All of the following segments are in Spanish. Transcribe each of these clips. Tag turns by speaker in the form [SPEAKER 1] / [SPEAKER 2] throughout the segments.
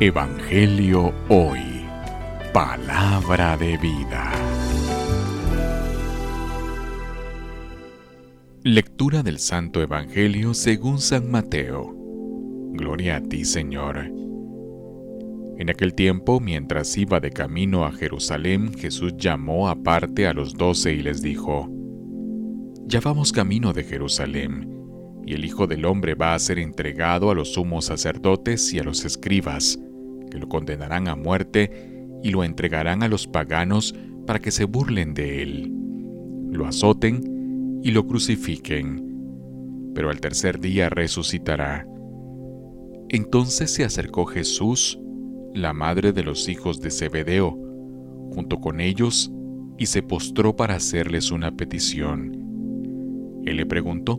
[SPEAKER 1] Evangelio Hoy. Palabra de vida. Lectura del Santo Evangelio según San Mateo. Gloria a ti, Señor. En aquel tiempo, mientras iba de camino a Jerusalén, Jesús llamó aparte a los doce y les dijo, Ya vamos camino de Jerusalén, y el Hijo del Hombre va a ser entregado a los sumos sacerdotes y a los escribas, que lo condenarán a muerte y lo entregarán a los paganos para que se burlen de él, lo azoten y lo crucifiquen, pero al tercer día resucitará. Entonces se acercó Jesús, la madre de los hijos de Zebedeo, junto con ellos, y se postró para hacerles una petición. Él le preguntó,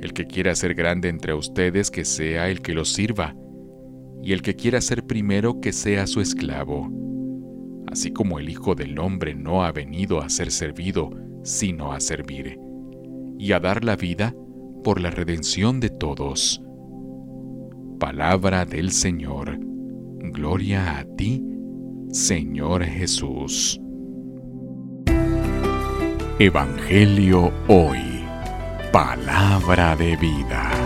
[SPEAKER 1] El que quiera ser grande entre ustedes, que sea el que los sirva, y el que quiera ser primero, que sea su esclavo así como el Hijo del Hombre no ha venido a ser servido, sino a servir, y a dar la vida por la redención de todos. Palabra del Señor. Gloria a ti, Señor Jesús. Evangelio hoy. Palabra de vida.